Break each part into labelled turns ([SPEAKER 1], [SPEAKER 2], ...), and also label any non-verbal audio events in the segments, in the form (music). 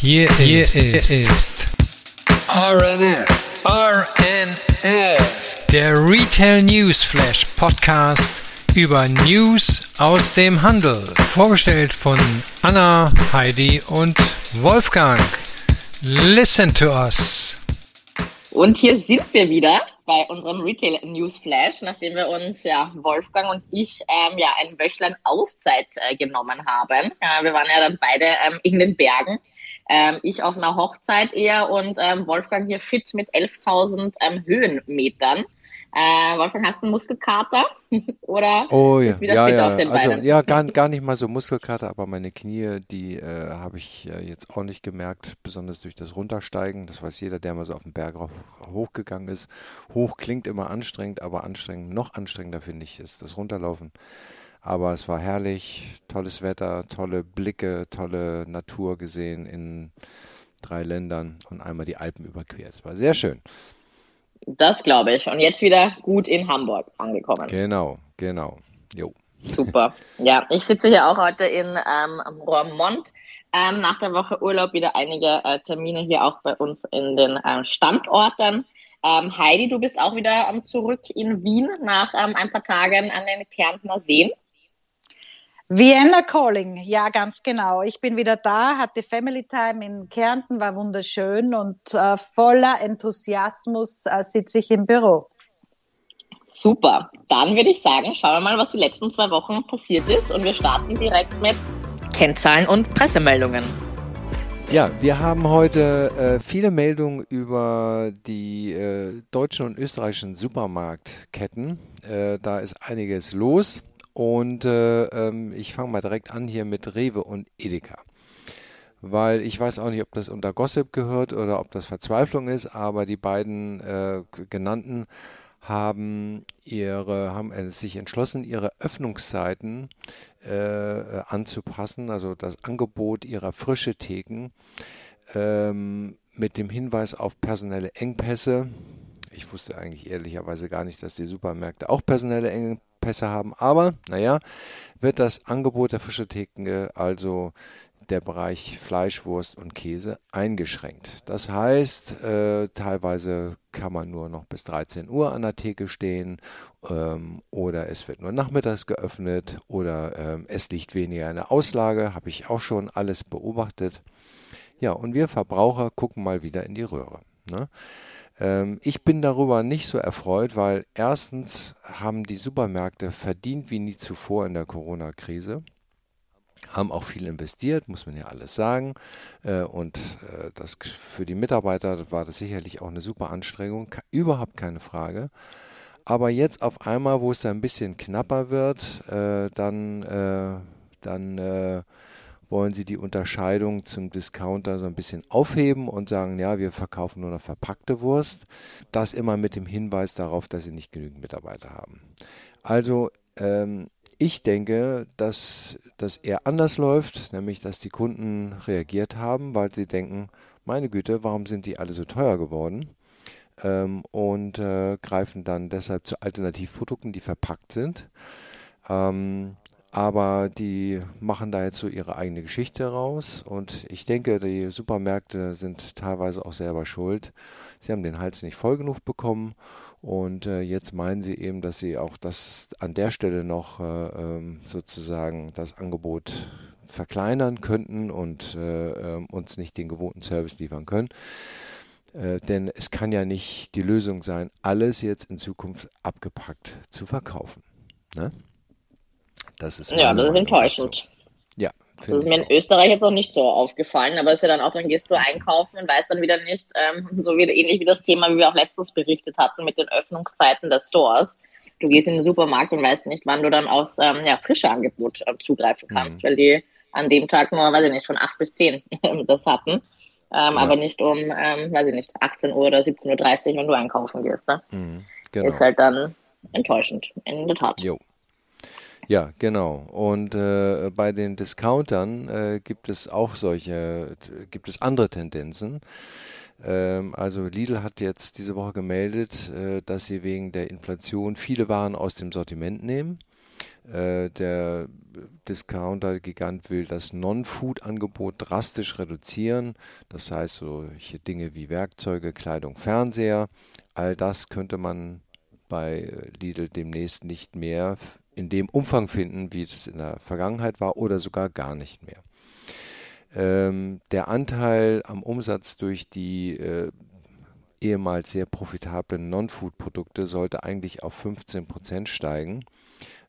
[SPEAKER 1] Hier, hier ist, ist RNF, RNF, der Retail News Flash Podcast über News aus dem Handel. Vorgestellt von Anna, Heidi und Wolfgang. Listen to us.
[SPEAKER 2] Und hier sind wir wieder bei unserem Retail News Flash, nachdem wir uns ja Wolfgang und ich ähm, ja ein Wöchlein Auszeit äh, genommen haben. Äh, wir waren ja dann beide ähm, in den Bergen ähm, ich auf einer Hochzeit eher und ähm, Wolfgang hier fit mit 11.000 ähm, Höhenmetern. Äh, Wolfgang, hast du einen Muskelkater? (laughs) Oder
[SPEAKER 3] oh, ja. wieder ja, fit ja. auf den also? Ja, gar, gar nicht mal so Muskelkater, aber meine Knie, die äh, habe ich äh, jetzt auch nicht gemerkt, besonders durch das Runtersteigen. Das weiß jeder, der mal so auf den Berg hochgegangen ist. Hoch klingt immer anstrengend, aber anstrengend, noch anstrengender finde ich, ist das Runterlaufen. Aber es war herrlich, tolles Wetter, tolle Blicke, tolle Natur gesehen in drei Ländern und einmal die Alpen überquert. Es war sehr schön.
[SPEAKER 2] Das glaube ich. Und jetzt wieder gut in Hamburg angekommen.
[SPEAKER 3] Genau, genau. Jo.
[SPEAKER 2] Super. (laughs) Ja, ich sitze hier auch heute in ähm, Roermond. Ähm, nach der Woche Urlaub wieder einige äh, Termine hier auch bei uns in den äh, Standorten. Ähm, Heidi, du bist auch wieder ähm, zurück in Wien nach ähm, ein paar Tagen an den Kärntner Seen.
[SPEAKER 4] Vienna Calling, ja, ganz genau. Ich bin wieder da, hatte Family Time in Kärnten, war wunderschön und äh, voller Enthusiasmus äh, sitze ich im Büro.
[SPEAKER 2] Super. Dann würde ich sagen, schauen wir mal, was die letzten zwei Wochen passiert ist und wir starten direkt mit Kennzahlen und Pressemeldungen.
[SPEAKER 3] Ja, wir haben heute äh, viele Meldungen über die äh, deutschen und österreichischen Supermarktketten. Äh, da ist einiges los. Und äh, ähm, ich fange mal direkt an hier mit Rewe und Edeka. Weil ich weiß auch nicht, ob das unter Gossip gehört oder ob das Verzweiflung ist, aber die beiden äh, genannten haben ihre, haben sich entschlossen, ihre Öffnungszeiten äh, anzupassen, also das Angebot ihrer frische Theken ähm, mit dem Hinweis auf personelle Engpässe. Ich wusste eigentlich ehrlicherweise gar nicht, dass die Supermärkte auch personelle Engpässe Pässe haben. Aber, naja, wird das Angebot der Fischetheken, also der Bereich Fleisch, Wurst und Käse eingeschränkt. Das heißt, äh, teilweise kann man nur noch bis 13 Uhr an der Theke stehen ähm, oder es wird nur nachmittags geöffnet oder ähm, es liegt weniger in der Auslage, habe ich auch schon alles beobachtet. Ja, und wir Verbraucher gucken mal wieder in die Röhre. Ne? Ähm, ich bin darüber nicht so erfreut, weil erstens haben die Supermärkte verdient wie nie zuvor in der Corona-Krise haben auch viel investiert, muss man ja alles sagen. Äh, und äh, das für die Mitarbeiter war das sicherlich auch eine super Anstrengung, überhaupt keine Frage. Aber jetzt auf einmal, wo es da ein bisschen knapper wird, äh, dann, dann wollen sie die Unterscheidung zum Discounter so ein bisschen aufheben und sagen, ja, wir verkaufen nur noch verpackte Wurst. Das immer mit dem Hinweis darauf, dass sie nicht genügend Mitarbeiter haben. Also ähm, ich denke, dass das eher anders läuft, nämlich dass die Kunden reagiert haben, weil sie denken, meine Güte, warum sind die alle so teuer geworden? Ähm, und äh, greifen dann deshalb zu Alternativprodukten, die verpackt sind. Ähm, aber die machen da jetzt so ihre eigene Geschichte raus und ich denke, die Supermärkte sind teilweise auch selber schuld. Sie haben den Hals nicht voll genug bekommen und äh, jetzt meinen sie eben, dass sie auch das an der Stelle noch äh, ähm, sozusagen das Angebot verkleinern könnten und äh, ähm, uns nicht den gewohnten Service liefern können. Äh, denn es kann ja nicht die Lösung sein, alles jetzt in Zukunft abgepackt zu verkaufen. Ne?
[SPEAKER 2] Das ist ja, das ist enttäuschend. So.
[SPEAKER 3] Ja.
[SPEAKER 2] Das ist mir in Österreich jetzt auch nicht so aufgefallen, aber es ist ja dann auch, dann gehst du einkaufen und weißt dann wieder nicht, ähm, (laughs) so wie ähnlich wie das Thema, wie wir auch letztens berichtet hatten mit den Öffnungszeiten der Stores. Du gehst in den Supermarkt und weißt nicht, wann du dann aufs ähm, ja, frische Angebot äh, zugreifen kannst, mhm. weil die an dem Tag nur, weiß ich nicht, von 8 bis 10 (laughs) das hatten. Ähm, ja. Aber nicht um, ähm, weiß ich nicht, 18 Uhr oder 17.30 Uhr, wenn du einkaufen gehst. Ne? Mhm, genau. Ist halt dann enttäuschend, in der Tat.
[SPEAKER 3] Jo. Ja, genau. Und äh, bei den Discountern äh, gibt es auch solche, gibt es andere Tendenzen. Ähm, also Lidl hat jetzt diese Woche gemeldet, äh, dass sie wegen der Inflation viele Waren aus dem Sortiment nehmen. Äh, der Discounter-Gigant will das Non-Food-Angebot drastisch reduzieren. Das heißt, solche Dinge wie Werkzeuge, Kleidung, Fernseher, all das könnte man bei Lidl demnächst nicht mehr in dem Umfang finden, wie es in der Vergangenheit war oder sogar gar nicht mehr. Ähm, der Anteil am Umsatz durch die äh, ehemals sehr profitablen Non-Food-Produkte sollte eigentlich auf 15 Prozent steigen.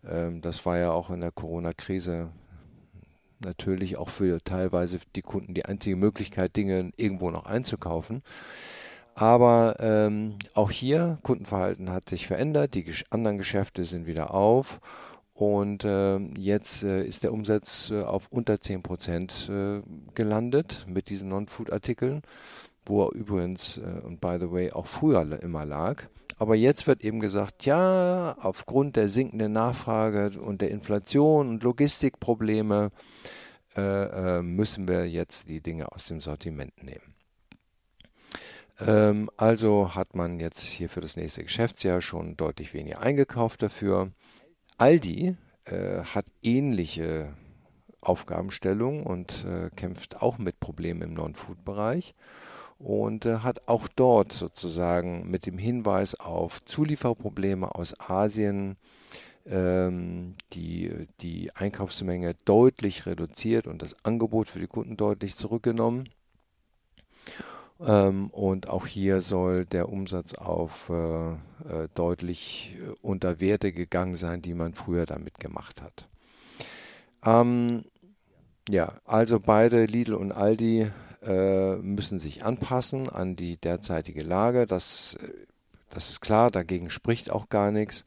[SPEAKER 3] Ähm, das war ja auch in der Corona-Krise natürlich auch für teilweise die Kunden die einzige Möglichkeit, Dinge irgendwo noch einzukaufen. Aber ähm, auch hier, Kundenverhalten hat sich verändert, die anderen Geschäfte sind wieder auf und äh, jetzt äh, ist der Umsatz äh, auf unter 10 Prozent äh, gelandet mit diesen Non-Food-Artikeln, wo er übrigens, äh, und by the way, auch früher immer lag. Aber jetzt wird eben gesagt, ja, aufgrund der sinkenden Nachfrage und der Inflation und Logistikprobleme äh, müssen wir jetzt die Dinge aus dem Sortiment nehmen. Ähm, also hat man jetzt hier für das nächste Geschäftsjahr schon deutlich weniger eingekauft dafür. Aldi äh, hat ähnliche Aufgabenstellungen und äh, kämpft auch mit Problemen im Non-Food-Bereich und äh, hat auch dort sozusagen mit dem Hinweis auf Zulieferprobleme aus Asien ähm, die, die Einkaufsmenge deutlich reduziert und das Angebot für die Kunden deutlich zurückgenommen. Ähm, und auch hier soll der Umsatz auf äh, äh, deutlich äh, unter Werte gegangen sein, die man früher damit gemacht hat. Ähm, ja, also beide Lidl und Aldi äh, müssen sich anpassen an die derzeitige Lage. Das, äh, das ist klar, dagegen spricht auch gar nichts.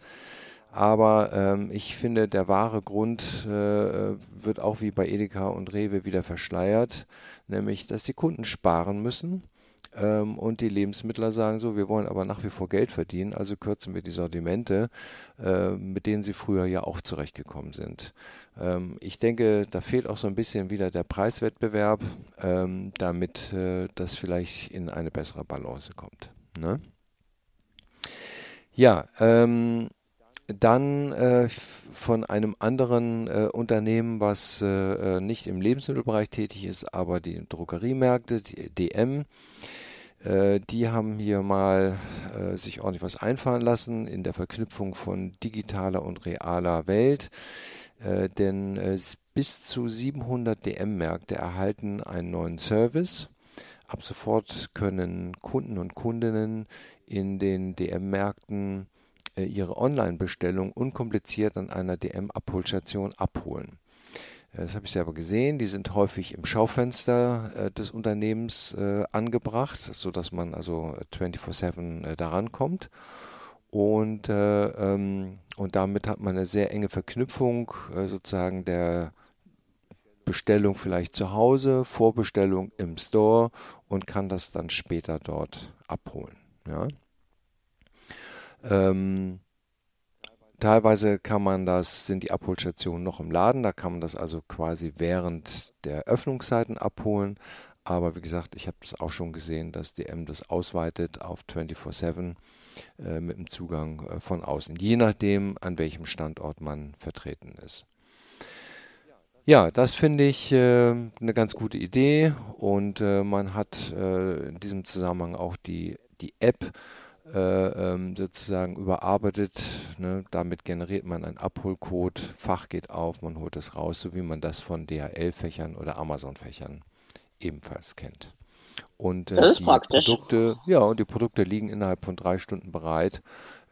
[SPEAKER 3] Aber ähm, ich finde, der wahre Grund äh, wird auch wie bei Edeka und Rewe wieder verschleiert, nämlich, dass die Kunden sparen müssen ähm, und die Lebensmittler sagen so, wir wollen aber nach wie vor Geld verdienen, also kürzen wir die Sortimente, äh, mit denen sie früher ja auch zurechtgekommen sind. Ähm, ich denke, da fehlt auch so ein bisschen wieder der Preiswettbewerb, ähm, damit äh, das vielleicht in eine bessere Balance kommt. Ne? Ja, ähm, dann äh, von einem anderen äh, Unternehmen, was äh, äh nicht im Lebensmittelbereich tätig ist, aber die Drogeriemärkte, die DM, die haben hier mal äh, sich ordentlich was einfallen lassen in der Verknüpfung von digitaler und realer Welt. denn bis zu 700 DM-Märkte erhalten einen neuen Service. Ab sofort können Kunden und Kundinnen in den DM-Märkten äh, ihre Online-Bestellung unkompliziert an einer DM-Abholstation abholen. Äh, das habe ich selber gesehen. Die sind häufig im Schaufenster äh, des Unternehmens äh, angebracht, sodass man also 24-7 äh, daran kommt. Und, äh, ähm, und damit hat man eine sehr enge Verknüpfung sozusagen der Bestellung vielleicht zu Hause, Vorbestellung im Store und kann das dann später dort abholen. Ja. Ähm, teilweise kann man das, sind die Abholstationen noch im Laden, da kann man das also quasi während der Öffnungszeiten abholen. Aber wie gesagt, ich habe das auch schon gesehen, dass DM das ausweitet auf 24-7 äh, mit dem Zugang äh, von außen, je nachdem, an welchem Standort man vertreten ist. Ja, das finde ich äh, eine ganz gute Idee und äh, man hat äh, in diesem Zusammenhang auch die, die App sozusagen überarbeitet. Ne? Damit generiert man einen Abholcode, Fach geht auf, man holt es raus, so wie man das von DHL-Fächern oder Amazon-Fächern ebenfalls kennt. Und äh, die praktisch. Produkte, ja, und die Produkte liegen innerhalb von drei Stunden bereit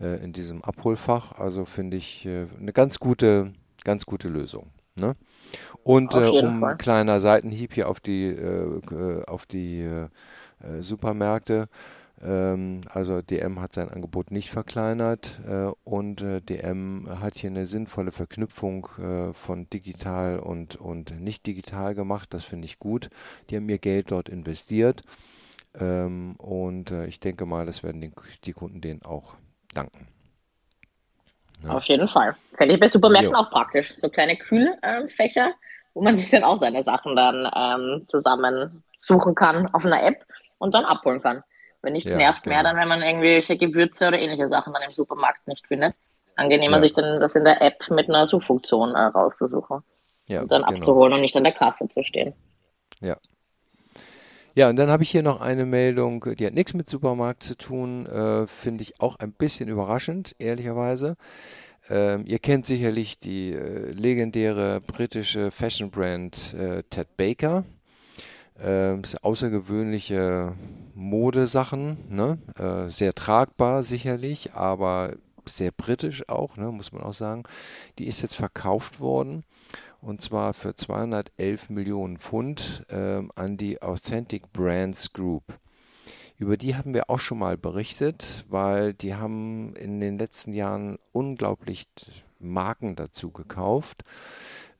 [SPEAKER 3] äh, in diesem Abholfach. Also finde ich äh, eine ganz gute, ganz gute Lösung. Ne? Und äh, um Fall. kleiner Seitenhieb hier auf die, äh, auf die Supermärkte. Ähm, also DM hat sein Angebot nicht verkleinert äh, und äh, DM hat hier eine sinnvolle Verknüpfung äh, von digital und, und nicht digital gemacht. Das finde ich gut. Die haben ihr Geld dort investiert ähm, und ich denke mal, das werden die, die Kunden denen auch danken.
[SPEAKER 2] Ja. Auf jeden Fall. Fände ich bei Supermärkten jo. auch praktisch. So kleine Kühlfächer, wo man (laughs) sich dann auch seine Sachen dann ähm, zusammen suchen kann auf einer App und dann abholen kann. Wenn nichts ja, nervt genau. mehr, dann wenn man irgendwelche Gewürze oder ähnliche Sachen dann im Supermarkt nicht findet. Angenehmer, ja. sich dann das in der App mit einer Suchfunktion äh, rauszusuchen. Ja, und dann genau. abzuholen und nicht an der Kasse zu stehen.
[SPEAKER 3] Ja. Ja, und dann habe ich hier noch eine Meldung, die hat nichts mit Supermarkt zu tun, äh, finde ich auch ein bisschen überraschend, ehrlicherweise. Ähm, ihr kennt sicherlich die äh, legendäre britische Fashion Brand äh, Ted Baker. Ähm, außergewöhnliche Modesachen, ne? Äh, sehr tragbar sicherlich, aber sehr britisch auch, ne? muss man auch sagen. Die ist jetzt verkauft worden und zwar für 211 Millionen Pfund ähm, an die Authentic Brands Group. Über die haben wir auch schon mal berichtet, weil die haben in den letzten Jahren unglaublich Marken dazu gekauft.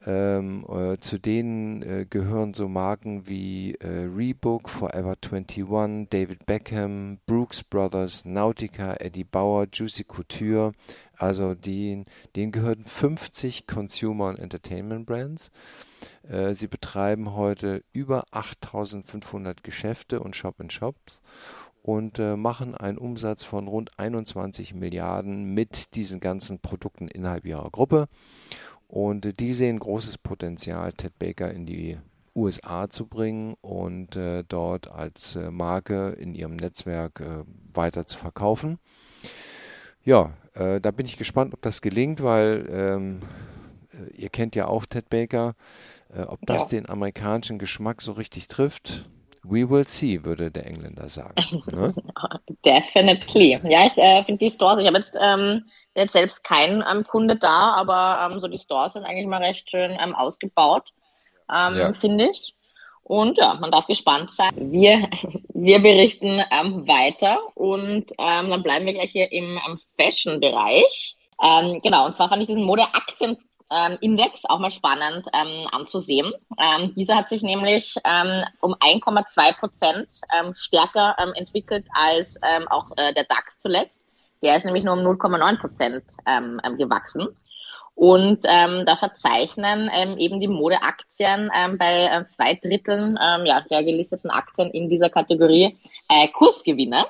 [SPEAKER 3] Ähm, äh, zu denen äh, gehören so Marken wie äh, Reebok, Forever 21, David Beckham, Brooks Brothers, Nautica, Eddie Bauer, Juicy Couture. Also die, denen gehören 50 Consumer und Entertainment Brands. Äh, sie betreiben heute über 8500 Geschäfte und Shop-in-Shops und äh, machen einen Umsatz von rund 21 Milliarden mit diesen ganzen Produkten innerhalb ihrer Gruppe. Und äh, die sehen großes Potenzial, Ted Baker in die USA zu bringen und äh, dort als äh, Marke in ihrem Netzwerk äh, weiter zu verkaufen. Ja, äh, da bin ich gespannt, ob das gelingt, weil ähm, äh, ihr kennt ja auch Ted Baker. ob das ja. den amerikanischen Geschmack so richtig trifft, we will see, würde der Engländer sagen. (laughs)
[SPEAKER 2] Ne? Definitely. Ja, ich finde die Stores, ich habe jetzt ähm, jetzt selbst kein ähm, Kunde da, aber ähm, so die Stores sind eigentlich mal recht schön ähm, ausgebaut, ähm, ja. finde ich. Und ja, man darf gespannt sein. Wir, (laughs) wir berichten ähm, weiter und ähm, dann bleiben wir gleich hier im Fashion-Bereich. genau, und zwar fand ich diesen Modeaktien ähm, Index auch mal spannend anzusehen. Dieser hat sich nämlich um 1,2 Prozent stärker entwickelt als auch äh, der DAX zuletzt. Der ist nämlich nur um 0,9 Prozent ähm, ähm, gewachsen. Und ähm, da verzeichnen ähm, eben die Modeaktien ähm, bei äh, zwei Dritteln ähm, ja, der gelisteten Aktien in dieser Kategorie äh, Kursgewinne.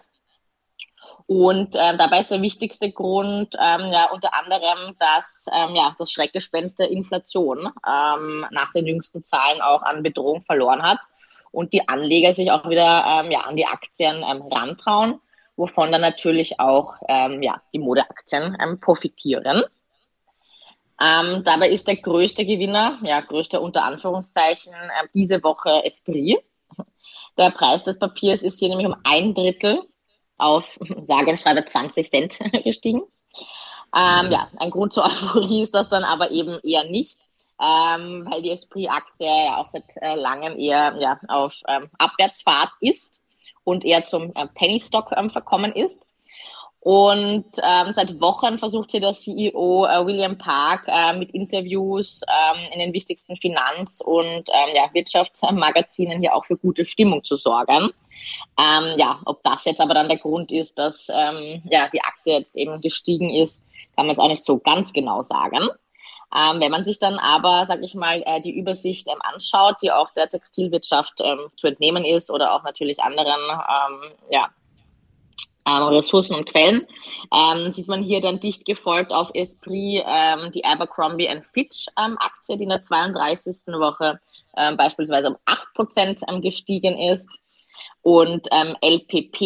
[SPEAKER 2] Und ähm, dabei ist der wichtigste Grund ähm, ja unter anderem, dass ähm, ja, das Schreckgespenst der Inflation ähm, nach den jüngsten Zahlen auch an Bedrohung verloren hat und die Anleger sich auch wieder ähm, ja, an die Aktien ähm, rantrauen wovon dann natürlich auch ähm, ja, die Modeaktien ähm, profitieren. Ähm, dabei ist der größte Gewinner, ja, größte unter Anführungszeichen, äh, diese Woche Esprit. Der Preis des Papiers ist hier nämlich um ein Drittel auf sage und schreibe 20 Cent (laughs) gestiegen. Ähm, ja, ein Grund zur Euphorie ist das dann aber eben eher nicht, ähm, weil die Esprit-Aktie ja auch seit äh, langem eher ja, auf ähm, Abwärtsfahrt ist und eher zum äh, Penny Stock ähm, verkommen ist. Und ähm, seit Wochen versucht hier der CEO äh, William Park äh, mit Interviews ähm, in den wichtigsten Finanz- und ähm, ja, Wirtschaftsmagazinen hier auch für gute Stimmung zu sorgen. Ähm, ja, ob das jetzt aber dann der Grund ist, dass ähm, ja, die Akte jetzt eben gestiegen ist, kann man es auch nicht so ganz genau sagen. Ähm, wenn man sich dann aber, sag ich mal, äh, die Übersicht ähm, anschaut, die auch der Textilwirtschaft ähm, zu entnehmen ist oder auch natürlich anderen ähm, ja, ähm, Ressourcen und Quellen, ähm, sieht man hier dann dicht gefolgt auf Esprit die Abercrombie Fitch Aktie, die in der 32. Woche beispielsweise um 8% gestiegen ist. Und ähm, LPP,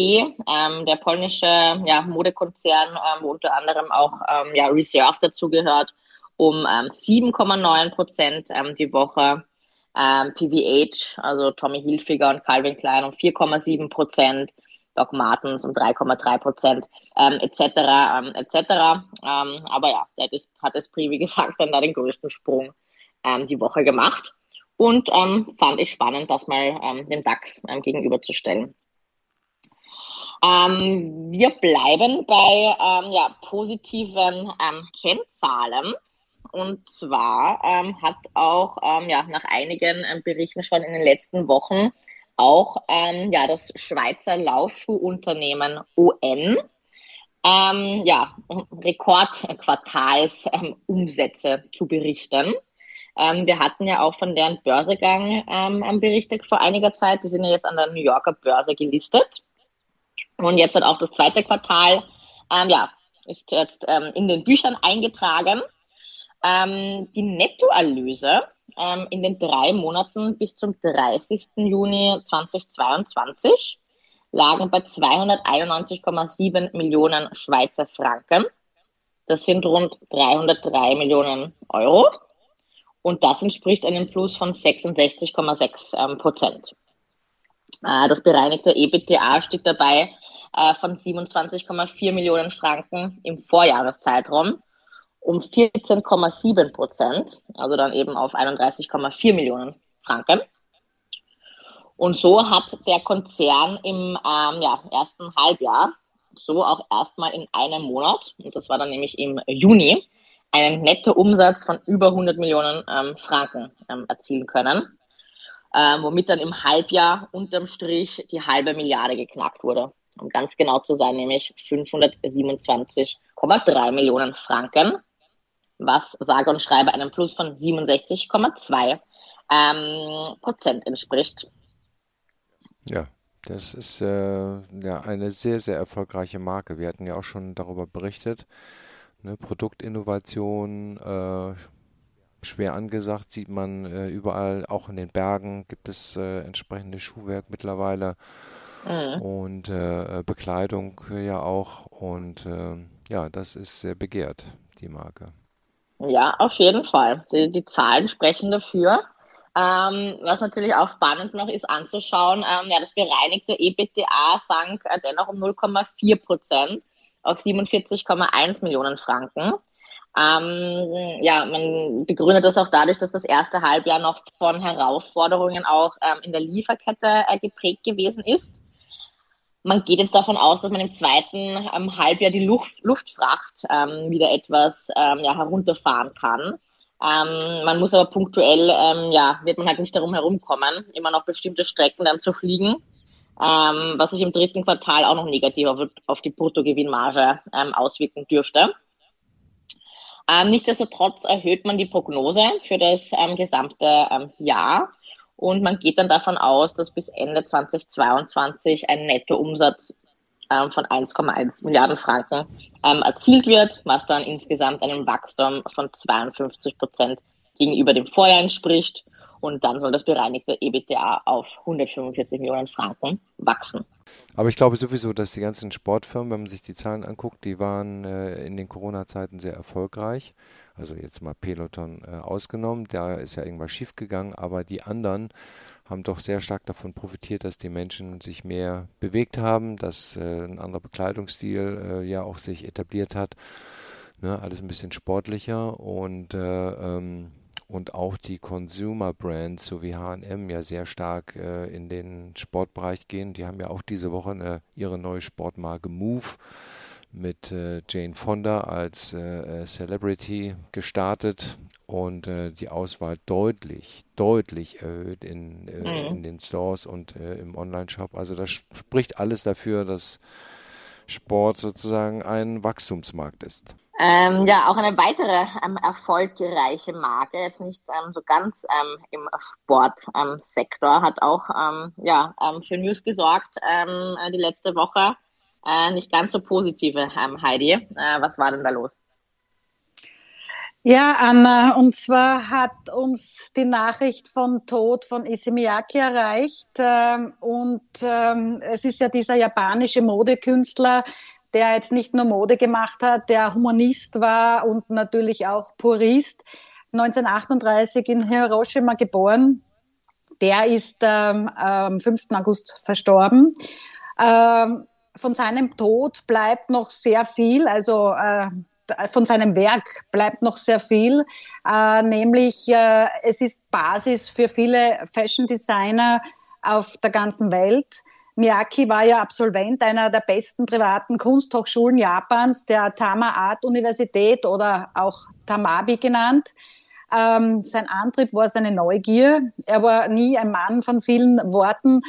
[SPEAKER 2] ähm, der polnische ja, Modekonzern, ähm, wo unter anderem auch ähm, ja, Reserve dazugehört, um ähm, 7,9 Prozent ähm, die Woche. Ähm, PVH, also Tommy Hilfiger und Calvin Klein um 4,7 Prozent. Doc Martens um 3,3 Prozent, ähm, etc., ähm, etc. Ähm, aber ja, das hat das Pri, wie gesagt, dann da den größten Sprung ähm, die Woche gemacht. Und ähm, fand ich spannend, das mal ähm, dem DAX ähm, gegenüberzustellen. Ähm, wir bleiben bei ähm, ja, positiven ähm, Kennzahlen. Und zwar ähm, hat auch ähm, ja, nach einigen ähm, Berichten schon in den letzten Wochen auch ähm, ja, das Schweizer Laufschuhunternehmen ON ähm, ja, Rekordquartalsumsätze ähm, zu berichten. wir hatten ja auch von deren Börsegang berichtet vor einiger Zeit. Die sind ja jetzt an der New Yorker Börse gelistet. Und jetzt hat auch das zweite Quartal ja, ist jetzt ähm, in den Büchern eingetragen. Ähm, die Nettoerlöse ähm, in den drei Monaten bis zum 30. Juni 2022 lagen bei 291,7 Millionen Schweizer Franken. Das sind rund 303 Millionen Euro. Und das entspricht einem Plus von 66,6 ähm, Prozent. Äh, das bereinigte EBITDA stieg dabei äh, von 27,4 Millionen Franken im Vorjahreszeitraum um 14,7 Prozent, also dann eben auf 31,4 Millionen Franken. Und so hat der Konzern im ähm, ja, ersten Halbjahr so auch erstmal in einem Monat, und das war dann nämlich im Juni, einen Nettoumsatz von über 100 Millionen ähm, Franken ähm, erzielen können, ähm, womit dann im Halbjahr unterm Strich die halbe Milliarde geknackt wurde. Um ganz genau zu sein, nämlich 527,3 Millionen Franken, was sage und schreibe einem Plus von 67,2 ähm, Prozent entspricht.
[SPEAKER 3] Ja, das ist äh, ja eine sehr, sehr erfolgreiche Marke. Wir hatten ja auch schon darüber berichtet. Ne, Produktinnovation, äh, schwer angesagt, sieht man äh, überall, auch in den Bergen gibt es äh, entsprechendes Schuhwerk mittlerweile mhm. und äh, Bekleidung ja auch. Und äh, ja, das ist sehr begehrt, die Marke.
[SPEAKER 2] Ja, auf jeden Fall. Die, die Zahlen sprechen dafür. Ähm, was natürlich auch spannend noch ist anzuschauen, ähm, ja, das bereinigte EBITDA sank äh, dennoch um 0,4 Prozent auf 47,1 Millionen Franken. Ähm, ja, man begründet das auch dadurch, dass das erste Halbjahr noch von Herausforderungen auch ähm, in der Lieferkette äh, geprägt gewesen ist. Man geht jetzt davon aus, dass man im zweiten ähm, Halbjahr die Luft, Luftfracht ähm, wieder etwas ähm, ja, herunterfahren kann. Ähm, man muss aber punktuell, ähm, ja, wird man halt nicht darum herumkommen, immer noch bestimmte Strecken dann zu fliegen, ähm, was sich im dritten Quartal auch noch negativ auf, auf die Bruttogewinnmarge auswirken dürfte. Nichtsdestotrotz erhöht man die Prognose für das gesamte Jahr und man geht dann davon aus, dass bis Ende 2022 ein Nettoumsatz ähm, von 1,1 Milliarden Franken ähm, erzielt wird, was dann insgesamt einem Wachstum von 52 Prozent gegenüber dem Vorjahr entspricht. Und dann soll das bereinigte EBITDA auf 145 Millionen Franken wachsen.
[SPEAKER 3] Aber ich glaube sowieso, dass die ganzen Sportfirmen, wenn man sich die Zahlen anguckt, die waren äh, in den Corona-Zeiten sehr erfolgreich. Also jetzt mal Peloton äh, ausgenommen, da ist ja irgendwas schiefgegangen, aber die anderen haben doch sehr stark davon profitiert, dass die Menschen sich mehr bewegt haben, dass äh, ein anderer Bekleidungsstil äh, ja auch sich etabliert hat. Ne, alles ein bisschen sportlicher und äh, ähm, und auch die Consumer Brands, so wie H&M, ja sehr stark äh, in den Sportbereich gehen. Die haben ja auch diese Woche eine, ihre neue Sportmarke Move mit äh, Jane Fonda als äh, äh Celebrity gestartet und äh, die Auswahl deutlich, deutlich erhöht in, äh, mhm. in den Stores und äh, im Online-Shop. Also das spricht alles dafür, dass Sport sozusagen ein Wachstumsmarkt ist.
[SPEAKER 2] Ähm, ja, auch eine weitere ähm, erfolgreiche Marke, jetzt nicht ähm, so ganz ähm, im Sportsektor, hat auch ähm, ja, ähm, für News gesorgt die letzte Woche. Äh, nicht ganz so positive, Heidi. Äh, was war denn da los?
[SPEAKER 4] Ja, Anna, und zwar hat uns die Nachricht vom Tod von Isimiyaki erreicht. Ähm, und ähm, es ist ja dieser japanische Modekünstler, der jetzt nicht nur Mode gemacht hat, der Humanist war und natürlich auch Purist. 1938 in Hiroshima geboren. Der ist ähm, am 5. August verstorben. Ähm, von seinem Tod bleibt noch sehr viel, also äh, von seinem Werk bleibt noch sehr viel, äh, nämlich äh, es ist Basis für viele Fashion Designer auf der ganzen Welt. Miyake war ja Absolvent einer der besten privaten Kunsthochschulen Japans, der Tama Art Universität oder auch Tamabi genannt. Ähm, sein Antrieb war seine Neugier. Er war nie ein Mann von vielen Worten,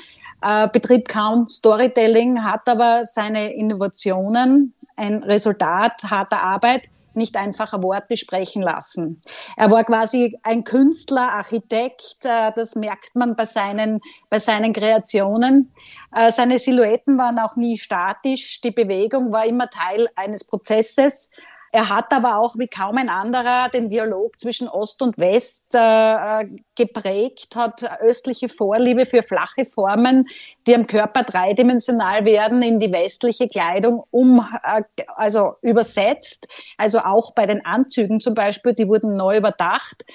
[SPEAKER 4] äh, betrieb kaum Storytelling, hat aber seine Innovationen, ein Resultat harter Arbeit, nicht einfach Worte sprechen lassen. Er war quasi ein Künstler, Architekt, äh, das merkt man bei seinen, bei seinen Kreationen. Äh, seine Silhouetten waren auch nie statisch, die Bewegung war immer Teil eines Prozesses. Er hat aber auch wie kaum ein anderer den Dialog zwischen Ost und West äh, geprägt, hat östliche Vorliebe für flache Formen, die am Körper dreidimensional werden, in die westliche Kleidung um, äh, also übersetzt. Also auch bei den Anzügen zum Beispiel, die wurden neu überdacht.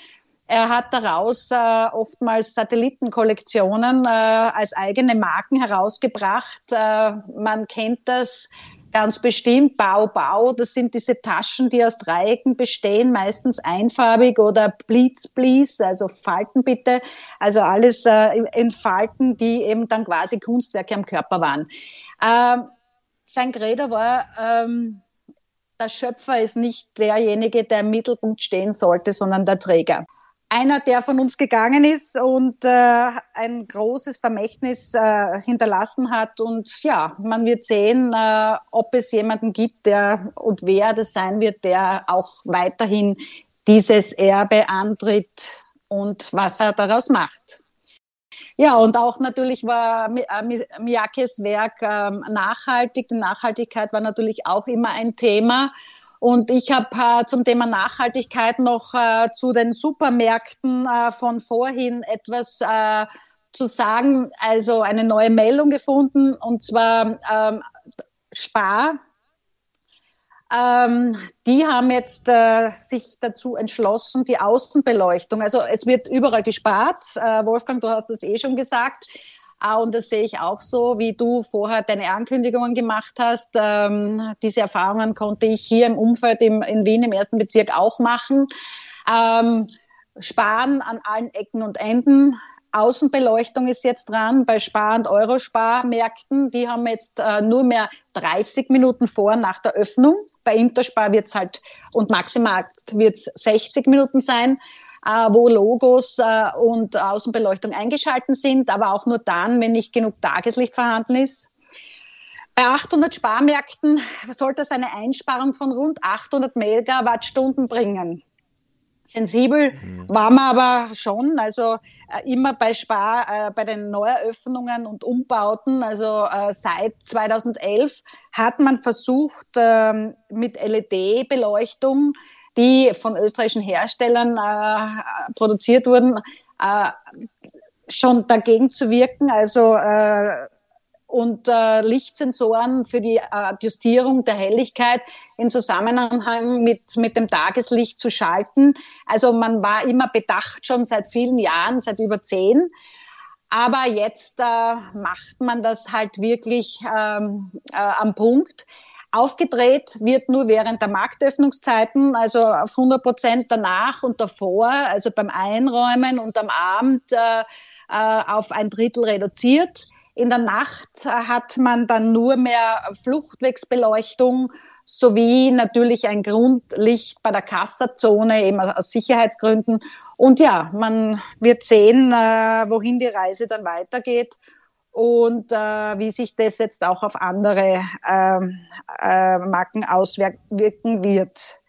[SPEAKER 4] Er hat daraus äh, oftmals Satellitenkollektionen äh, als eigene Marken herausgebracht. Äh, man kennt das Ganz bestimmt, Bau, Bau, das sind diese Taschen, die aus Dreiecken bestehen, meistens einfarbig oder Blitz, Please, also Falten bitte, also alles äh, in Falten, die eben dann quasi Kunstwerke am Körper waren. Ähm, sein Credo war, ähm, der Schöpfer ist nicht derjenige, der im Mittelpunkt stehen sollte, sondern der Träger einer, der von uns gegangen ist und äh, ein großes Vermächtnis äh, hinterlassen hat. Und ja, man wird sehen, äh, ob es jemanden gibt, der und wer das sein wird, der auch weiterhin dieses Erbe antritt und was er daraus macht. Ja, und auch natürlich war äh, Miyakes Werk ähm, nachhaltig. Die Nachhaltigkeit war natürlich auch immer ein Thema. Und ich habe äh, zum Thema Nachhaltigkeit noch äh, zu den Supermärkten äh, von vorhin etwas äh, zu sagen. Also eine neue Meldung gefunden und zwar ähm, Spar. Ähm, die haben jetzt äh, sich dazu entschlossen, die Außenbeleuchtung, also es wird überall gespart. Äh, Wolfgang, du hast das eh schon gesagt. Ah, und das sehe ich auch so, wie du vorher deine Ankündigungen gemacht hast. Ähm, diese Erfahrungen konnte ich hier im Umfeld im, in Wien im ersten Bezirk auch machen. Ähm, sparen an allen Ecken und Enden. Außenbeleuchtung ist jetzt dran bei Spar- und Eurospar-Märkten. Die haben jetzt äh, nur mehr 30 Minuten vor nach der Öffnung. Bei Interspar wird es halt und Maximarkt wird es 60 Minuten sein. Äh, wo Logos äh, und Außenbeleuchtung eingeschalten sind, aber auch nur dann, wenn nicht genug Tageslicht vorhanden ist. Bei 800 Sparmärkten sollte es eine Einsparung von rund 800 Megawattstunden bringen. Sensibel mhm. waren wir aber schon, also äh, immer bei Spar, äh, bei den Neueröffnungen und Umbauten, also äh, seit 2011 hat man versucht, ähm, mit LED-Beleuchtung die von österreichischen Herstellern äh, produziert wurden, äh, schon dagegen zu wirken. Also äh, und äh, Lichtsensoren für die Adjustierung der Helligkeit in Zusammenhang mit, mit dem Tageslicht zu schalten. Also man war immer bedacht, schon seit vielen Jahren, seit über zehn. Aber jetzt äh, macht man das halt wirklich ähm, äh, am Punkt. Aufgedreht wird nur während der Marktöffnungszeiten, also auf 100 Prozent danach und davor, also beim Einräumen und am Abend äh, äh, auf ein Drittel reduziert. In der Nacht hat man dann nur mehr Fluchtwegsbeleuchtung sowie natürlich ein Grundlicht bei der Kassazone, eben aus Sicherheitsgründen. Und ja, man wird sehen, äh, wohin die Reise dann weitergeht und äh, wie sich das jetzt auch auf andere ähm, äh, Marken auswirken wird.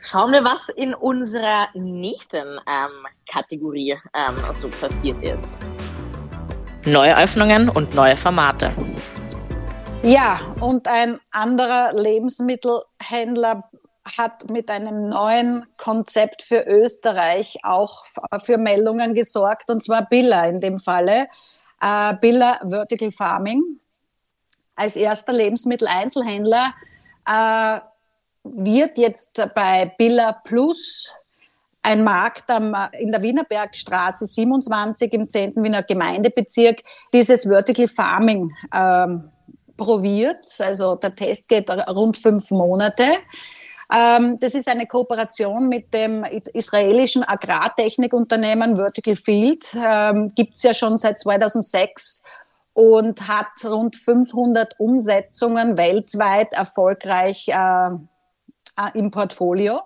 [SPEAKER 2] Schauen wir, was in unserer nächsten ähm, Kategorie ähm, so passiert ist. Neue Öffnungen und neue Formate.
[SPEAKER 4] Ja, und ein anderer Lebensmittelhändler hat mit einem neuen Konzept für Österreich auch für Meldungen gesorgt, und zwar Billa in dem Falle äh, Billa Vertical Farming als erster Lebensmitteleinzelhändler äh, wird jetzt bei Billa Plus ein Markt am, in der Wienerbergstraße 27 im 10. Wiener Gemeindebezirk dieses Vertical Farming ähm, probiert. Also der Test geht rund fünf Monate. Ähm, das ist eine Kooperation mit dem israelischen Agrartechnikunternehmen Vertical Field. Ähm, Gibt es ja schon seit 2006 und hat rund 500 Umsetzungen weltweit erfolgreich äh, äh, im Portfolio.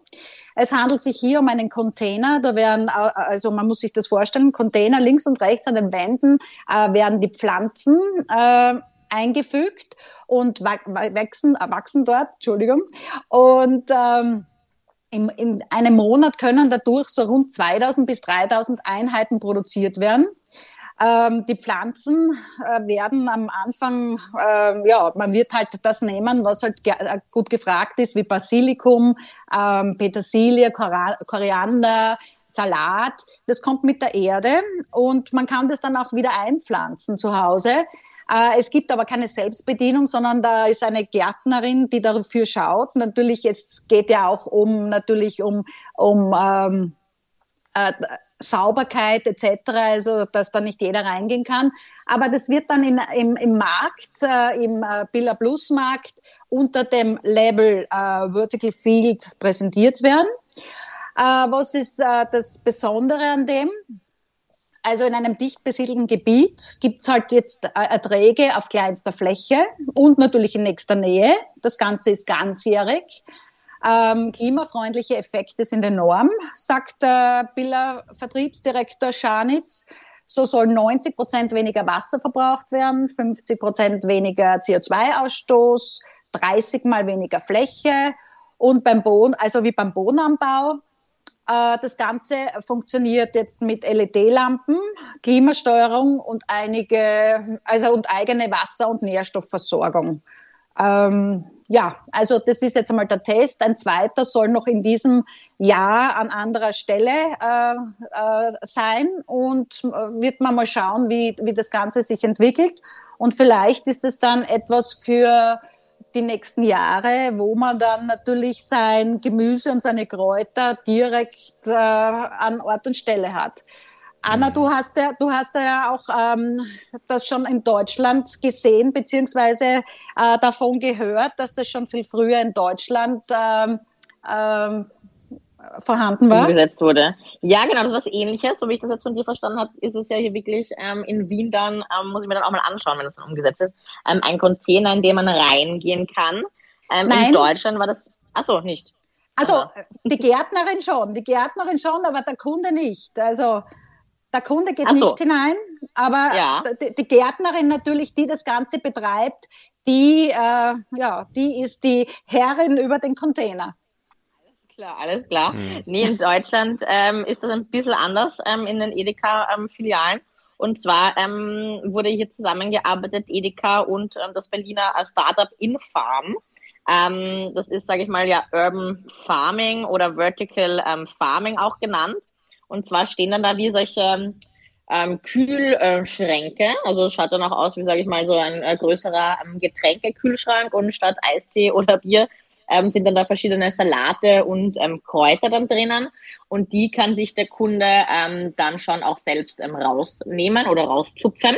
[SPEAKER 4] Es handelt sich hier um einen Container, da werden, also man muss sich das vorstellen, Container links und rechts an den Wänden äh, werden die Pflanzen äh, eingefügt und wachsen, wachsen dort, Entschuldigung. Und ähm, in, in einem Monat können dadurch so rund 2000 bis 3000 Einheiten produziert werden. Ähm, die Pflanzen äh, werden am Anfang, äh, ja, man wird halt das nehmen, was halt ge äh, gut gefragt ist, wie Basilikum, ähm, Petersilie, Kor Koriander, Salat. Das kommt mit der Erde und man kann das dann auch wieder einpflanzen zu Hause. Äh, es gibt aber keine Selbstbedienung, sondern da ist eine Gärtnerin, die dafür schaut. Natürlich, es geht ja auch um, natürlich um, um ähm, äh, Sauberkeit etc., also dass da nicht jeder reingehen kann. Aber das wird dann in, im, im Markt, äh, im äh, Billa Plus Markt unter dem Label äh, Vertical Field präsentiert werden. Äh, was ist äh, das Besondere an dem? Also in einem dicht besiedelten Gebiet gibt's halt jetzt äh, Erträge auf kleinster Fläche und natürlich in nächster Nähe. Das Ganze ist ganzjährig. Ähm, klimafreundliche Effekte sind enorm, sagt der Biller Vertriebsdirektor Scharnitz. So sollen 90 Prozent weniger Wasser verbraucht werden, 50 Prozent weniger CO2-Ausstoß, 30 mal weniger Fläche und beim Boden, also wie beim Bodenanbau. Äh, das Ganze funktioniert jetzt mit LED-Lampen, Klimasteuerung und einige, also und eigene Wasser- und Nährstoffversorgung. Ähm, ja, also das ist jetzt einmal der Test. Ein zweiter soll noch in diesem Jahr an anderer Stelle äh, äh, sein und äh, wird man mal schauen, wie, wie das Ganze sich entwickelt. Und vielleicht ist es dann etwas für die nächsten Jahre, wo man dann natürlich sein Gemüse und seine Kräuter direkt äh, an Ort und Stelle hat. Anna, du mhm. hast ja, du hast ja auch ähm, das schon in Deutschland gesehen, beziehungsweise äh, davon gehört, dass das schon viel früher in Deutschland ähm, ähm, vorhanden war.
[SPEAKER 2] Umgesetzt wurde. Ja, genau, das ist was ähnliches. So wie ich das jetzt von dir verstanden habe, ist es ja hier wirklich ähm, in Wien dann, ähm, muss ich mir dann auch mal anschauen, wenn das dann umgesetzt ist, ähm, ein Container, in dem man reingehen kann. Ähm, Nein. In Deutschland war das, ach so, nicht.
[SPEAKER 4] Also, die Gärtnerin schon, die Gärtnerin schon, aber der Kunde nicht. Also, der Kunde geht so. nicht hinein, aber ja. die, die, Gärtnerin natürlich, die das Ganze betreibt, die, äh, ja, die ist die Herrin über den Container.
[SPEAKER 2] Klar, alles klar. Mhm. Nee, in Deutschland ähm, ist das ein bisschen anders ähm, in den Edeka-Filialen. Und zwar ähm, wurde hier zusammengearbeitet, Edeka und ähm, das Berliner Startup Infarm. Ähm, das ist, sage ich mal, ja Urban Farming oder Vertical ähm, Farming auch genannt. Und zwar stehen dann da wie solche ähm, Kühlschränke. Also es schaut dann auch aus wie, sage ich mal, so ein äh, größerer ähm, Getränkekühlschrank und statt Eistee oder Bier ähm, sind dann da verschiedene Salate und ähm, Kräuter dann drinnen. Und die kann sich der Kunde ähm, dann schon auch selbst ähm, rausnehmen oder rauszupfen.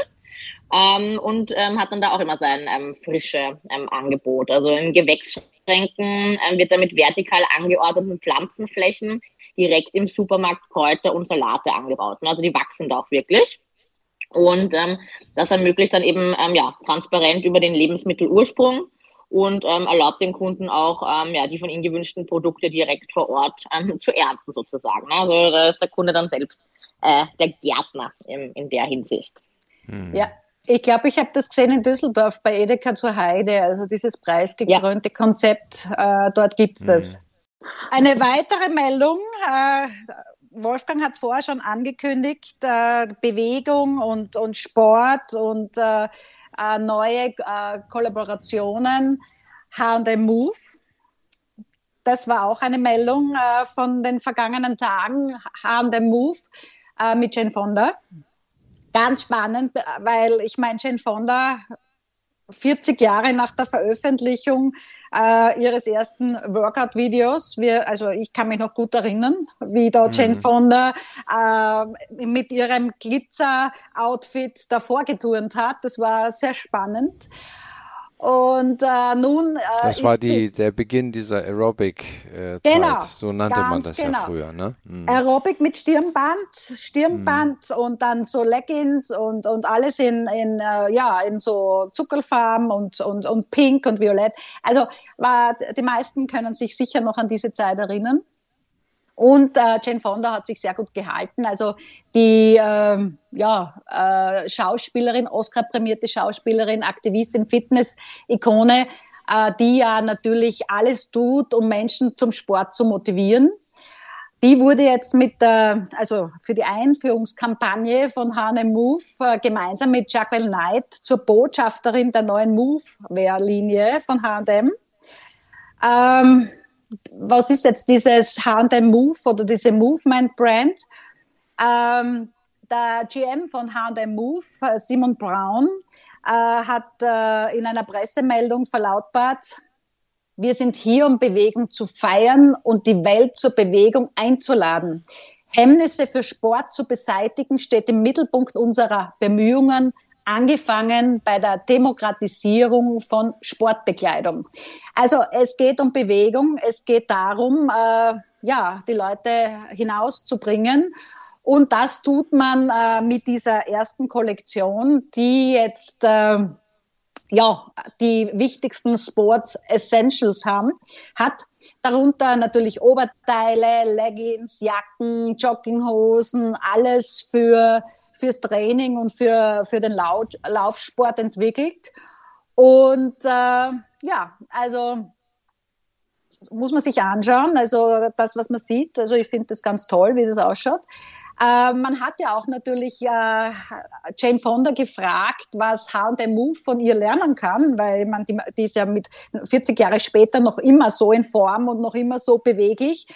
[SPEAKER 2] Ähm, und ähm, hat dann da auch immer sein ähm, frische ähm, Angebot. Also in Gewächsschränken ähm, wird mit vertikal angeordneten Pflanzenflächen direkt im Supermarkt Kräuter und Salate angebaut. Also die wachsen da auch wirklich. Und ähm, das ermöglicht dann eben ähm, ja, transparent über den Lebensmittelursprung und ähm, erlaubt dem Kunden auch, ähm, ja, die von ihnen gewünschten Produkte direkt vor Ort ähm, zu ernten sozusagen. Also da ist der Kunde dann selbst äh, der Gärtner in, in der Hinsicht.
[SPEAKER 4] Hm. Ja, ich glaube, ich habe das gesehen in Düsseldorf bei Edeka zur Heide, also dieses preisgekrönte ja. Konzept, äh, dort gibt es das. Hm. Eine weitere Meldung, äh, Wolfgang hat es vorher schon angekündigt, äh, Bewegung und, und Sport und äh, äh neue äh, Kollaborationen, H&M Move. Das war auch eine Meldung äh, von den vergangenen Tagen, H&M Move mit Jane Fonda. Ganz spannend, weil ich meine, Jane Fonda 40 Jahre nach der Veröffentlichung äh, ihres ersten Workout-Videos. also ich kann mich noch gut erinnern, wie da Jane mhm. Fonda äh, mit ihrem Glitzer-Outfit davor geturnt hat. Das war sehr spannend. Und äh, nun. Äh,
[SPEAKER 3] das war die, der Beginn dieser Aerobic-Zeit. Äh, genau, so nannte man das genau. ja früher. Ne?
[SPEAKER 4] Mhm. Aerobic mit Stirnband, Stirnband mhm. und dann so Leggings und, und alles in, in, äh, ja, in so Zuckerfarben und, und, und Pink und Violett. Also war, die meisten können sich sicher noch an diese Zeit erinnern. Und äh, Jane Fonda hat sich sehr gut gehalten. Also die äh, ja, äh, Schauspielerin, Oscar-prämierte Schauspielerin, Aktivistin, Fitness-Ikone, äh, die ja natürlich alles tut, um Menschen zum Sport zu motivieren. Die wurde jetzt mit der, also für die Einführungskampagne von H&M Move äh, gemeinsam mit Jacqueline Knight zur Botschafterin der neuen Move-Wehrlinie von H&M. Ähm, was ist jetzt dieses H&M Move oder diese Movement Brand? Ähm, der GM von H&M Move, äh, Simon Brown, äh, hat äh, in einer Pressemeldung verlautbart, wir sind hier, um Bewegung zu feiern und die Welt zur Bewegung einzuladen. Hemmnisse für Sport zu beseitigen steht im Mittelpunkt unserer Bemühungen, angefangen bei der Demokratisierung von Sportbekleidung. Also es geht um Bewegung, es geht darum, äh, ja, die Leute hinauszubringen. Und das tut man äh, mit dieser ersten Kollektion, die jetzt äh, ja, die wichtigsten Sports Essentials haben, hat. Darunter natürlich Oberteile, Leggings, Jacken, Jogginghosen, alles für, fürs Training und für, für den Lauf, Laufsport entwickelt. Und äh, ja, also muss man sich anschauen. Also das, was man sieht, also ich finde das ganz toll, wie das ausschaut. Äh, man hat ja auch natürlich äh, Jane Fonda gefragt, was H&M Move von ihr lernen kann, weil man die, die ist ja mit 40 Jahre später noch immer so in Form und noch immer so beweglich.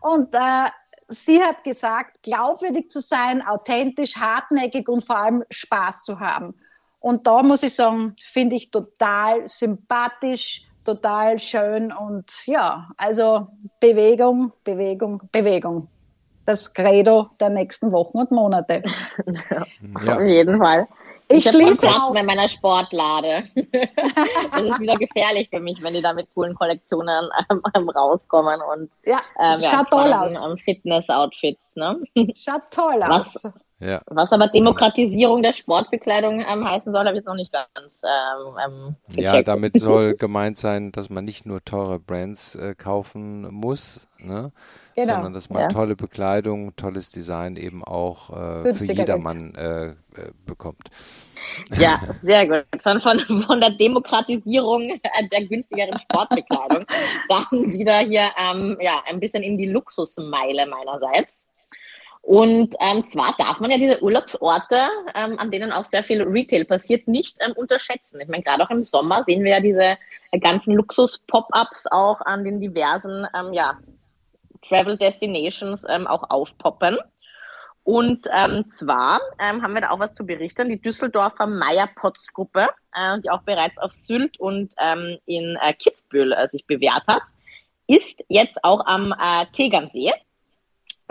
[SPEAKER 4] Und äh, sie hat gesagt, glaubwürdig zu sein, authentisch, hartnäckig und vor allem Spaß zu haben. Und da muss ich sagen, finde ich total sympathisch, total schön und ja, also Bewegung, Bewegung, Bewegung das Credo der nächsten Wochen und Monate.
[SPEAKER 2] Ja. Auf jeden Fall.
[SPEAKER 4] Ich, ich schließe
[SPEAKER 2] auf. mit meiner Sportlade. (laughs) das ist wieder gefährlich für mich, wenn die da mit coolen Kollektionen ähm, rauskommen und
[SPEAKER 4] ja, ähm, ja, schaut toll aus.
[SPEAKER 2] Fitness-Outfits. Ne?
[SPEAKER 4] Schaut toll
[SPEAKER 2] was,
[SPEAKER 4] aus.
[SPEAKER 3] Ja.
[SPEAKER 2] Was aber Demokratisierung der Sportbekleidung ähm, heißen soll, habe ich noch nicht ganz. Ähm,
[SPEAKER 3] ähm ja, damit (laughs) soll gemeint sein, dass man nicht nur teure Brands äh, kaufen muss, ne? genau. sondern dass man ja. tolle Bekleidung, tolles Design eben auch äh, für jedermann äh, äh, bekommt.
[SPEAKER 2] Ja, (laughs) sehr gut. Von, von, von der Demokratisierung der günstigeren Sportbekleidung (laughs) dann wieder hier ähm, ja, ein bisschen in die Luxusmeile meinerseits. Und ähm, zwar darf man ja diese Urlaubsorte, ähm, an denen auch sehr viel Retail passiert, nicht ähm, unterschätzen. Ich meine, gerade auch im Sommer sehen wir ja diese äh, ganzen Luxus-Pop-ups auch an den diversen ähm, ja, Travel Destinations ähm, auch aufpoppen. Und ähm, zwar ähm, haben wir da auch was zu berichten. Die Düsseldorfer Meier-Potts-Gruppe, äh, die auch bereits auf Sylt und ähm, in äh, Kitzbühel äh, sich bewährt hat, ist jetzt auch am äh, Tegernsee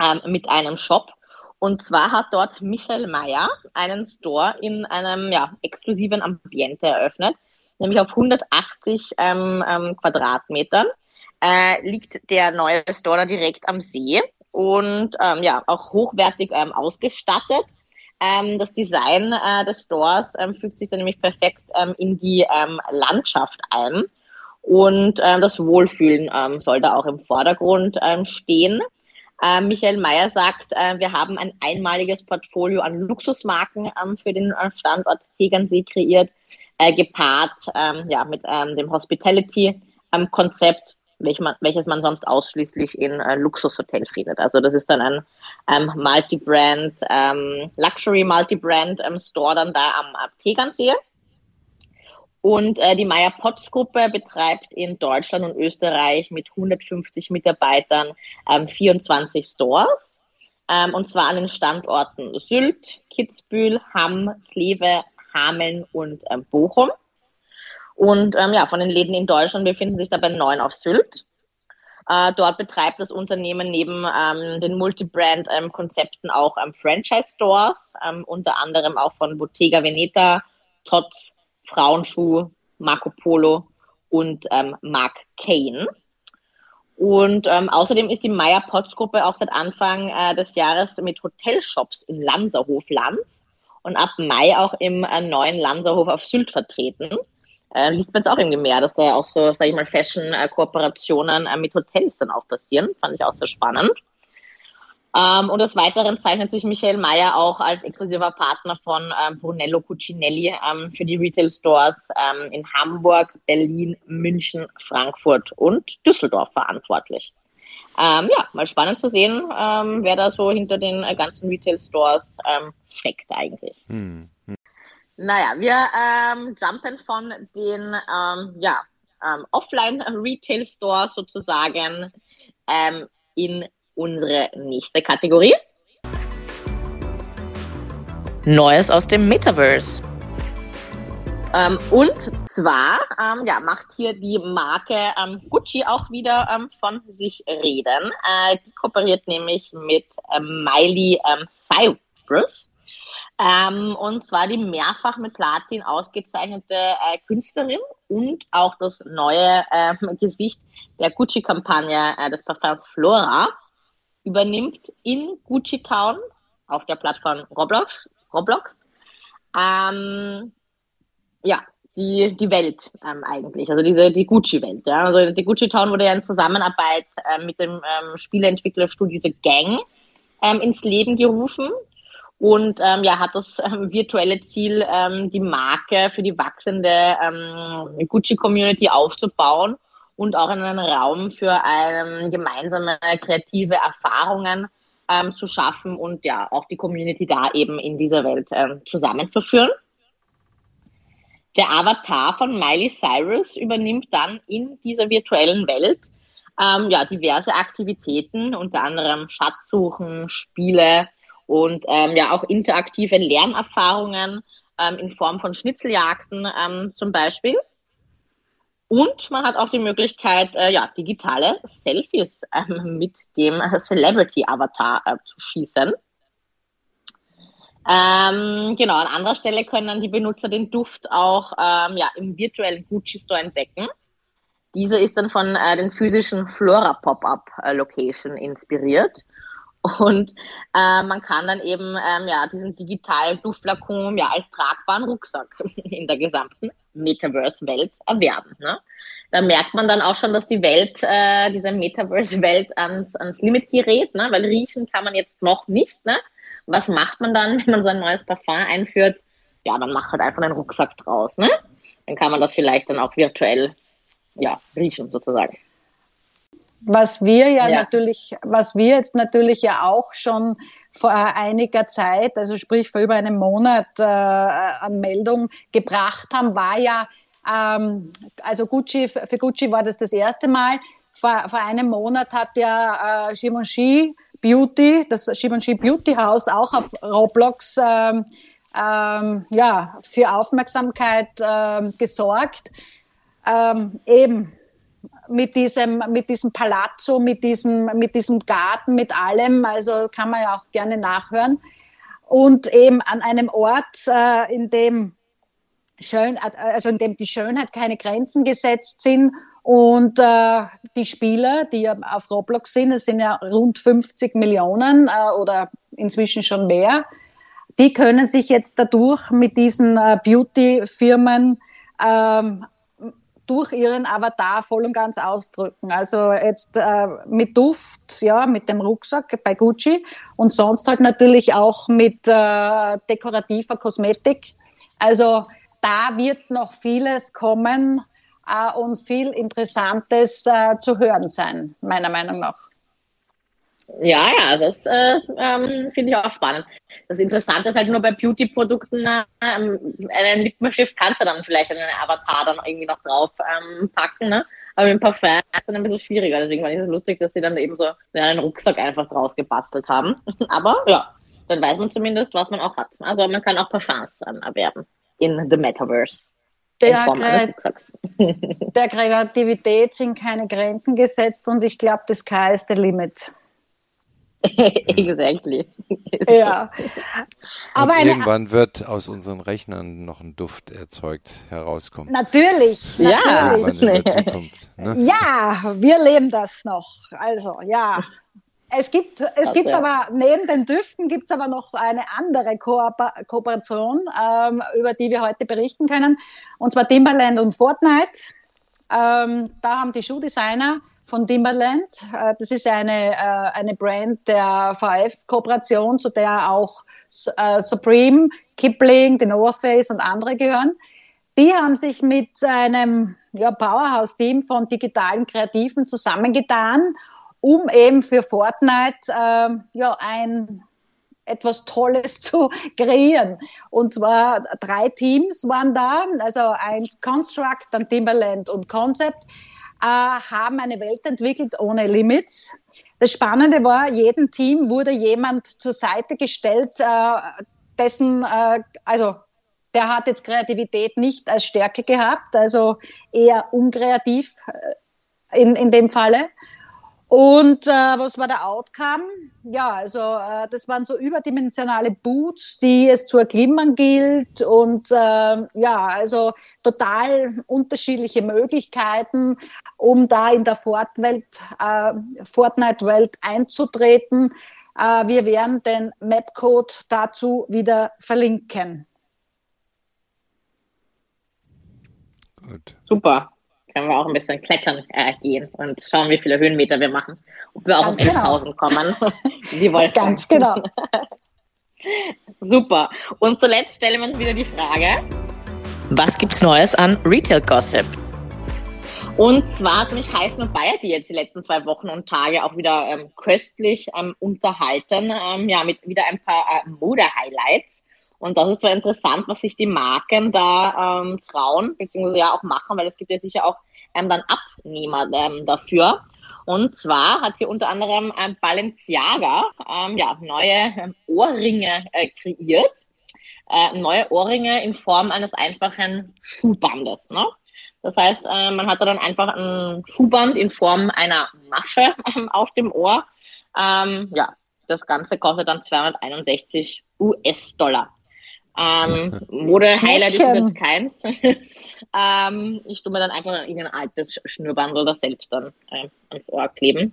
[SPEAKER 2] ähm, mit einem Shop. Und zwar hat dort Michael Meyer einen Store in einem ja, exklusiven Ambiente eröffnet, nämlich auf 180 ähm, ähm, Quadratmetern. Äh, liegt der neue Store da direkt am See und ähm, ja, auch hochwertig ähm, ausgestattet. Ähm, das Design äh, des Stores ähm, fügt sich dann nämlich perfekt ähm, in die ähm, Landschaft ein und ähm, das Wohlfühlen ähm, soll da auch im Vordergrund ähm, stehen. Äh, Michael Mayer sagt, äh, wir haben ein einmaliges Portfolio an Luxusmarken ähm, für den äh, Standort Tegernsee kreiert, äh, gepaart ähm, ja, mit ähm, dem Hospitality-Konzept, welch man, welches man sonst ausschließlich in äh, Luxushotels findet. Also das ist dann ein ähm, Multi-Brand, ähm, Luxury Multi-Brand ähm, Store dann da am, am Tegernsee. Und äh, die Meyer Potts Gruppe betreibt in Deutschland und Österreich mit 150 Mitarbeitern ähm, 24 Stores. Ähm, und zwar an den Standorten Sylt, Kitzbühel, Hamm, Kleve, Hameln und ähm, Bochum. Und ähm, ja, von den Läden in Deutschland befinden sich dabei neun auf Sylt. Äh, dort betreibt das Unternehmen neben ähm, den Multibrand-Konzepten ähm, auch ähm, Franchise-Stores, ähm, unter anderem auch von Bottega Veneta, Tots, Frauenschuh, Marco Polo und ähm, Mark Kane. Und ähm, außerdem ist die Meyer Potts Gruppe auch seit Anfang äh, des Jahres mit Hotelshops in Lanserhof Lanz und ab Mai auch im äh, neuen Lanserhof auf Sylt vertreten. Äh, liest man jetzt auch irgendwie mehr, dass da auch so, sag ich mal, Fashion-Kooperationen äh, mit Hotels dann auch passieren. Fand ich auch sehr spannend. Ähm, und des Weiteren zeichnet sich Michael Mayer auch als exklusiver Partner von ähm, Brunello Cucinelli ähm, für die Retail Stores ähm, in Hamburg, Berlin, München, Frankfurt und Düsseldorf verantwortlich. Ähm, ja, mal spannend zu sehen, ähm, wer da so hinter den äh, ganzen Retail Stores steckt eigentlich. Hm. Hm. Naja, wir jumpen von den ja, Offline-Retail Stores sozusagen in unsere nächste Kategorie. Neues aus dem Metaverse. Ähm, und zwar ähm, ja, macht hier die Marke ähm, Gucci auch wieder ähm, von sich reden. Äh, die kooperiert nämlich mit ähm, Miley ähm, Cyrus. und zwar die mehrfach mit Platin ausgezeichnete äh, Künstlerin und auch das neue Gesicht der Gucci-Kampagne äh, des Parfums Flora übernimmt in Gucci Town auf der Plattform Roblox, Roblox ähm, ja, die, die Welt ähm, eigentlich, also diese die Gucci-Welt. Ja? Also die Gucci Town wurde ja in Zusammenarbeit äh, mit dem ähm, Spieleentwicklerstudio The Gang ähm, ins Leben gerufen und ähm, ja, hat das ähm, virtuelle Ziel, ähm, die Marke für die wachsende ähm, Gucci-Community aufzubauen und auch einen Raum für ähm, gemeinsame kreative Erfahrungen ähm, zu schaffen und ja, auch die Community da eben in dieser Welt ähm, zusammenzuführen. Der Avatar von Miley Cyrus übernimmt dann in dieser virtuellen Welt ähm, ja, diverse Aktivitäten, unter anderem Schatzsuchen, Spiele und ähm, ja auch interaktive Lernerfahrungen ähm, in Form von Schnitzeljagden ähm, zum Beispiel. Und man hat auch die Möglichkeit, äh, ja, digitale Selfies ähm, mit dem Celebrity-Avatar äh, zu schießen. Ähm, genau, an anderer Stelle können dann die Benutzer den Duft auch ähm, ja, im virtuellen Gucci Store entdecken. Dieser ist dann von äh, den physischen Flora Pop-Up äh, Location inspiriert. Und äh, man kann dann eben ähm, ja, diesen digitalen Duftflakon ja als tragbaren Rucksack (laughs) in der gesamten Metaverse-Welt erwerben. Ne? Da merkt man dann auch schon, dass die Welt, äh, diese Metaverse-Welt ans, ans Limit gerät, ne? weil riechen kann man jetzt noch nicht. Ne? Was macht man dann, (laughs) wenn man so ein neues Parfum einführt? Ja, man macht halt einfach einen Rucksack draus. Ne? Dann kann man das vielleicht dann auch virtuell ja, riechen sozusagen.
[SPEAKER 4] Was wir ja, ja, natürlich, was wir jetzt natürlich ja auch schon vor einiger Zeit, also sprich vor über einem Monat äh, an Meldung gebracht haben, war ja, ähm, also Gucci, für Gucci war das das erste Mal. Vor, vor einem Monat hat ja äh, Givenchy Beauty, das Givenchy Beauty House auch auf Roblox ähm, ähm, ja, für Aufmerksamkeit ähm, gesorgt. Ähm, eben mit diesem, mit diesem Palazzo, mit diesem, mit diesem Garten, mit allem. Also kann man ja auch gerne nachhören. Und eben an einem Ort, äh, in dem schön, also in dem die Schönheit keine Grenzen gesetzt sind und äh, die Spieler, die auf Roblox sind, es sind ja rund 50 Millionen äh, oder inzwischen schon mehr, die können sich jetzt dadurch mit diesen äh, Beauty-Firmen ähm, durch ihren Avatar voll und ganz ausdrücken. Also jetzt äh, mit Duft, ja, mit dem Rucksack bei Gucci und sonst halt natürlich auch mit äh, dekorativer Kosmetik. Also da wird noch vieles kommen äh, und viel Interessantes äh, zu hören sein, meiner Meinung nach.
[SPEAKER 2] Ja, ja, das äh, ähm, finde ich auch spannend. Das Interessante ist halt nur bei Beauty-Produkten, ähm, einen Lippenstift kannst du dann vielleicht einen Avatar dann irgendwie noch drauf ähm, packen, ne? Aber mit dem Parfum ist es dann ein bisschen schwieriger. Deswegen fand ich es lustig, dass sie dann eben so einen Rucksack einfach draus gebastelt haben. (laughs) Aber ja, dann weiß man zumindest, was man auch hat. Also man kann auch Parfums ähm, erwerben in the Metaverse.
[SPEAKER 4] Der, der Kreativität sind keine Grenzen gesetzt und ich glaube, das Sky ist the limit. (laughs)
[SPEAKER 2] exactly.
[SPEAKER 3] Ja. (laughs) Aber irgendwann wird aus unseren Rechnern noch ein Duft erzeugt herauskommen.
[SPEAKER 4] Natürlich, natürlich. Ja, Zukunft, ne? (laughs) ja, wir leben das noch. Also ja. Es gibt, es okay. gibt aber neben den Düften gibt es aber noch eine andere Kooper Kooperation, ähm, über die wir heute berichten können. Und zwar Timberland und Fortnite. Ähm, da haben die Schuhdesigner von Timberland, äh, das ist eine, äh, eine Brand der VF-Kooperation, zu der auch äh, Supreme, Kipling, The North Face und andere gehören. Die haben sich mit einem ja, Powerhouse-Team von digitalen Kreativen zusammengetan, um eben für Fortnite äh, ja, ein etwas Tolles (laughs) zu kreieren. Und zwar drei Teams waren da, also eins Construct, dann Timberland und Concept, äh, haben eine Welt entwickelt ohne Limits. Das Spannende war, jedem Team wurde jemand zur Seite gestellt, äh, dessen, äh, also der hat jetzt Kreativität nicht als Stärke gehabt, also eher unkreativ äh, in, in dem Falle. Und äh, was war der Outcome? Ja, also äh, das waren so überdimensionale Boots, die es zu erklimmen gilt und äh, ja, also total unterschiedliche Möglichkeiten, um da in der äh, Fortnite-Welt einzutreten. Äh, wir werden den Mapcode dazu wieder verlinken.
[SPEAKER 2] Gut. Super können wir auch ein bisschen klettern äh, gehen und schauen, wie viele Höhenmeter wir machen. Ob wir auch Ganz 10.000 genau. kommen. (laughs) wie wollt
[SPEAKER 4] Ganz genau. (laughs)
[SPEAKER 2] Super. Und zuletzt stellen wir uns wieder die Frage, was gibt es Neues an Retail Gossip? Und zwar hat mich Heißen und Bayer, die jetzt die letzten zwei Wochen und Tage auch wieder ähm, köstlich ähm, unterhalten, ähm, ja, mit wieder ein paar äh, Mode-Highlights. Und das ist zwar interessant, was sich die Marken da ähm, trauen, beziehungsweise ja auch machen, weil es gibt ja sicher auch ähm, dann Abnehmer ähm, dafür. Und zwar hat hier unter anderem ähm, Balenciaga ähm, ja, neue ähm, Ohrringe äh, kreiert. Äh, neue Ohrringe in Form eines einfachen Schuhbandes. Ne? Das heißt, äh, man hatte dann einfach ein Schuhband in Form einer Masche ähm, auf dem Ohr. Ähm, ja, das Ganze kostet dann 261 US-Dollar. Ähm, (laughs) Mode-Highlight ist jetzt keins. (laughs) ähm, ich tue mir dann einfach in ein altes Schnürband oder selbst dann äh, ans Ohr kleben,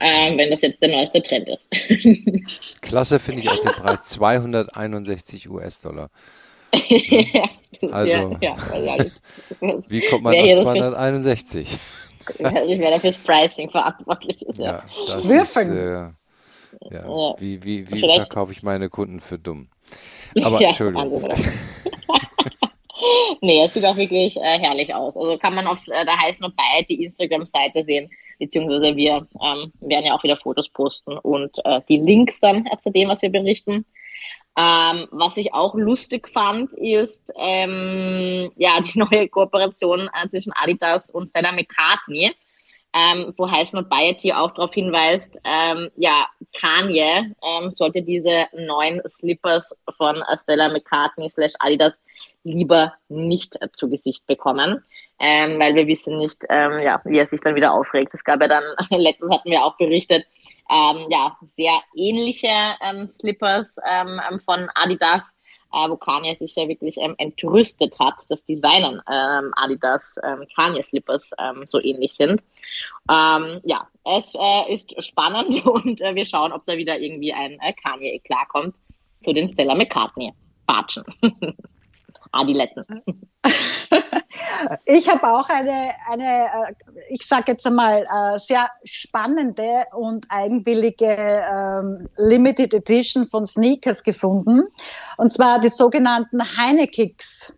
[SPEAKER 2] äh, wenn das jetzt der neueste Trend ist. (laughs)
[SPEAKER 3] Klasse finde ich auch den Preis 261 US-Dollar. also, ja, ja, wie kommt man auf 261?
[SPEAKER 2] also ich werde fürs Pricing verantwortlich
[SPEAKER 3] ist. Ja, das ist, äh, ja. Wie, wie, wie verkaufe ich meine Kunden für dumm? (laughs) Aber ja, Entschuldigung. (laughs)
[SPEAKER 2] nee, es sieht auch wirklich äh, herrlich aus. Also kann man auf äh, der heißen und bei die Instagram-Seite sehen, beziehungsweise wir ähm, werden ja auch wieder Fotos posten und äh, die Links dann äh, zu dem, was wir berichten. Ähm, was ich auch lustig fand, ist ähm, ja die neue Kooperation äh, zwischen Adidas und Stella McCartney ähm, wo Heißen und Bayeti auch darauf hinweist, ähm, ja, Kanye ähm, sollte diese neuen Slippers von Stella McCartney slash Adidas lieber nicht zu Gesicht bekommen, ähm, weil wir wissen nicht, ähm, ja, wie er sich dann wieder aufregt. Es gab ja dann, (laughs) letztens hatten wir auch berichtet, ähm, ja, sehr ähnliche ähm, Slippers ähm, von Adidas, äh, wo Kanye sich ja wirklich ähm, entrüstet hat, dass Designen ähm, Adidas ähm, Kanye Slippers ähm, so ähnlich sind. Ähm, ja, es äh, ist spannend (laughs) und äh, wir schauen, ob da wieder irgendwie ein äh, Kanye klarkommt zu den Stella McCartney Batschen. (laughs) Adiletten. (laughs)
[SPEAKER 4] Ich habe auch eine, eine äh, ich sage jetzt einmal, äh, sehr spannende und eigenwillige ähm, Limited Edition von Sneakers gefunden. Und zwar die sogenannten Heinekicks.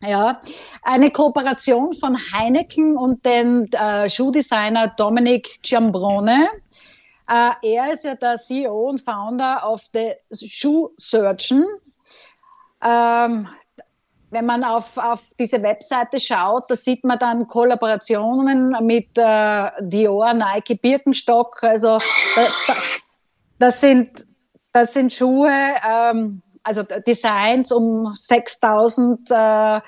[SPEAKER 4] Ja, eine Kooperation von Heineken und dem äh, Schuhdesigner Dominic Giambrone. Er ist ja der CEO und Founder of the Shoe Surgeon. Ähm, wenn man auf, auf diese Webseite schaut, da sieht man dann Kollaborationen mit äh, Dior, Nike, Birkenstock. Also da, da, das, sind, das sind Schuhe, ähm, also Designs um 6000 äh, äh,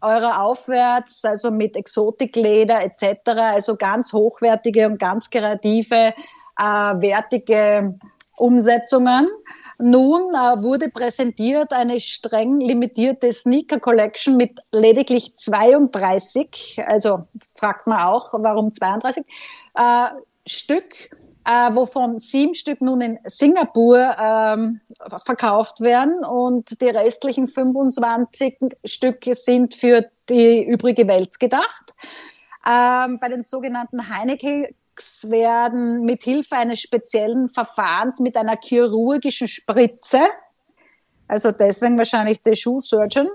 [SPEAKER 4] Euro aufwärts, also mit Exotikleder etc. Also ganz hochwertige und ganz kreative, äh, wertige Umsetzungen. Nun äh, wurde präsentiert eine streng limitierte Sneaker Collection mit lediglich 32, also fragt man auch, warum 32 äh, Stück äh, wovon sieben Stück nun in Singapur ähm, verkauft werden und die restlichen 25 Stücke sind für die übrige Welt gedacht. Ähm, bei den sogenannten Heinekes werden mit Hilfe eines speziellen Verfahrens mit einer chirurgischen Spritze also deswegen wahrscheinlich der Schuhsurgeon,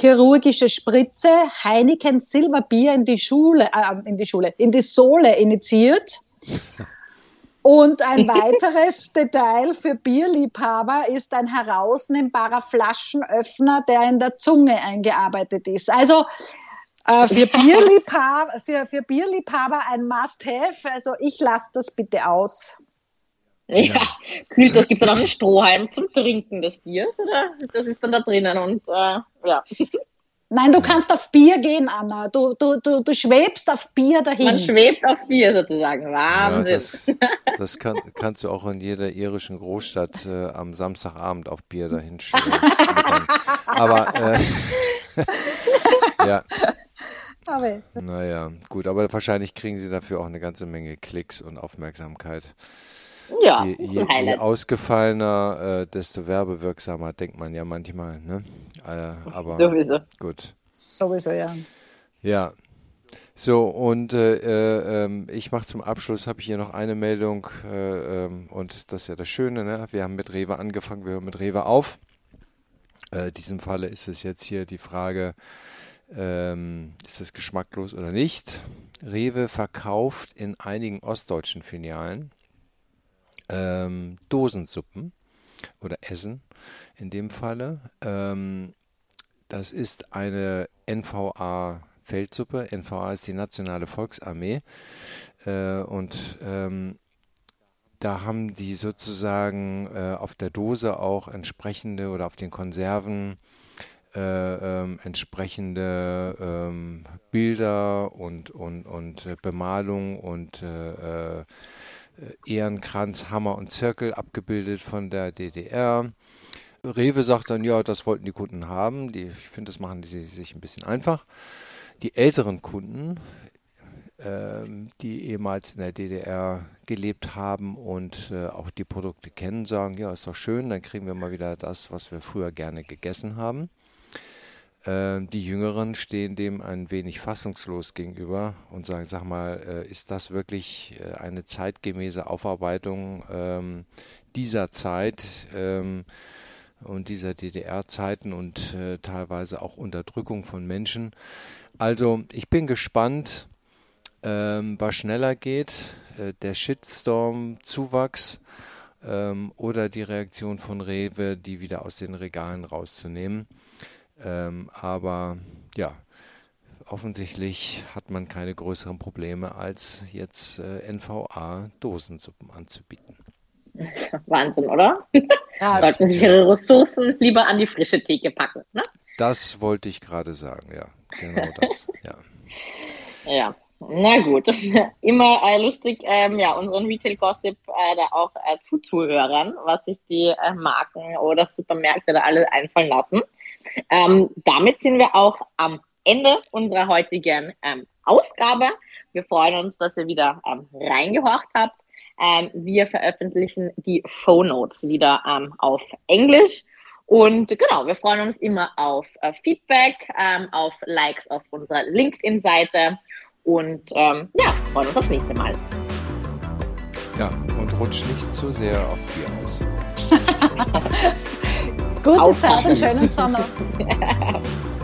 [SPEAKER 4] chirurgische Spritze, Heineken Silberbier in die Schule, äh, in die Schule, in die Sohle initiiert. Und ein (laughs) weiteres Detail für Bierliebhaber ist ein herausnehmbarer Flaschenöffner, der in der Zunge eingearbeitet ist. Also für, Bierliebhaber, für, für Bierliebhaber ein Must-Have. Also ich lasse das bitte aus.
[SPEAKER 2] Ja, ja. kühlt das. Gibt es dann auch einen Strohhalm zum Trinken des Biers oder das ist dann da drinnen und äh, ja.
[SPEAKER 4] Nein, du kannst auf Bier gehen, Anna. Du, du, du, du schwebst auf Bier dahin.
[SPEAKER 2] Man schwebt auf Bier sozusagen. Wahnsinn. Ja,
[SPEAKER 3] das, das kann, kannst du auch in jeder irischen Großstadt äh, am Samstagabend auf Bier dahin schweben. Aber äh, (laughs) ja. Aber. Naja, gut, aber wahrscheinlich kriegen sie dafür auch eine ganze Menge Klicks und Aufmerksamkeit.
[SPEAKER 2] Ja,
[SPEAKER 3] je, je, je ausgefallener, äh, desto werbewirksamer, denkt man ja manchmal. Ne? Äh, aber
[SPEAKER 2] Sowieso.
[SPEAKER 3] gut.
[SPEAKER 4] Sowieso, ja.
[SPEAKER 3] Ja. So, und äh, äh ähm, ich mache zum Abschluss, habe ich hier noch eine Meldung äh, ähm, und das ist ja das Schöne, ne? wir haben mit Rewe angefangen, wir hören mit Rewe auf. Äh, in diesem Falle ist es jetzt hier die Frage, ähm, ist es geschmacklos oder nicht? Rewe verkauft in einigen ostdeutschen Filialen ähm, Dosensuppen oder Essen in dem Falle. Ähm, das ist eine NVA Feldsuppe. NVA ist die Nationale Volksarmee. Äh, und ähm, da haben die sozusagen äh, auf der Dose auch entsprechende oder auf den Konserven äh, ähm, entsprechende ähm, Bilder und, und, und äh, Bemalung und äh, äh Ehrenkranz, Hammer und Zirkel abgebildet von der DDR. Rewe sagt dann, ja, das wollten die Kunden haben. Die, ich finde, das machen die sich ein bisschen einfach. Die älteren Kunden, ähm, die ehemals in der DDR gelebt haben und äh, auch die Produkte kennen, sagen, ja, ist doch schön, dann kriegen wir mal wieder das, was wir früher gerne gegessen haben. Ähm, die Jüngeren stehen dem ein wenig fassungslos gegenüber und sagen, sag mal, äh, ist das wirklich äh, eine zeitgemäße Aufarbeitung ähm, dieser Zeit ähm, und dieser DDR-Zeiten und äh, teilweise auch Unterdrückung von Menschen? Also ich bin gespannt, was schneller geht, der Shitstorm-Zuwachs oder die Reaktion von Rewe, die wieder aus den Regalen rauszunehmen. Ähm, aber ja, offensichtlich hat man keine größeren Probleme, als jetzt äh, NVA-Dosensuppen anzubieten. (laughs)
[SPEAKER 2] Wahnsinn, oder? (laughs) Ja, Sollten sich ihre Ressourcen lieber an die frische Theke packen. Ne?
[SPEAKER 3] Das wollte ich gerade sagen, ja. Genau das, (laughs) ja.
[SPEAKER 2] Ja, na gut. Immer äh, lustig, ähm, ja, unseren Retail-Gossip äh, da auch äh, zuzuhören, was sich die äh, Marken oder Supermärkte da alle einfallen lassen. Ähm, damit sind wir auch am Ende unserer heutigen ähm, Ausgabe. Wir freuen uns, dass ihr wieder ähm, reingehorcht habt. Ähm, wir veröffentlichen die Show Notes wieder ähm, auf Englisch. Und genau, wir freuen uns immer auf äh, Feedback, ähm, auf Likes auf unserer LinkedIn-Seite und ja, freuen uns aufs nächste Mal.
[SPEAKER 3] Ja, und rutscht nicht zu sehr auf Bier aus. (laughs)
[SPEAKER 4] Gute Zeit und schönen Sommer. (laughs)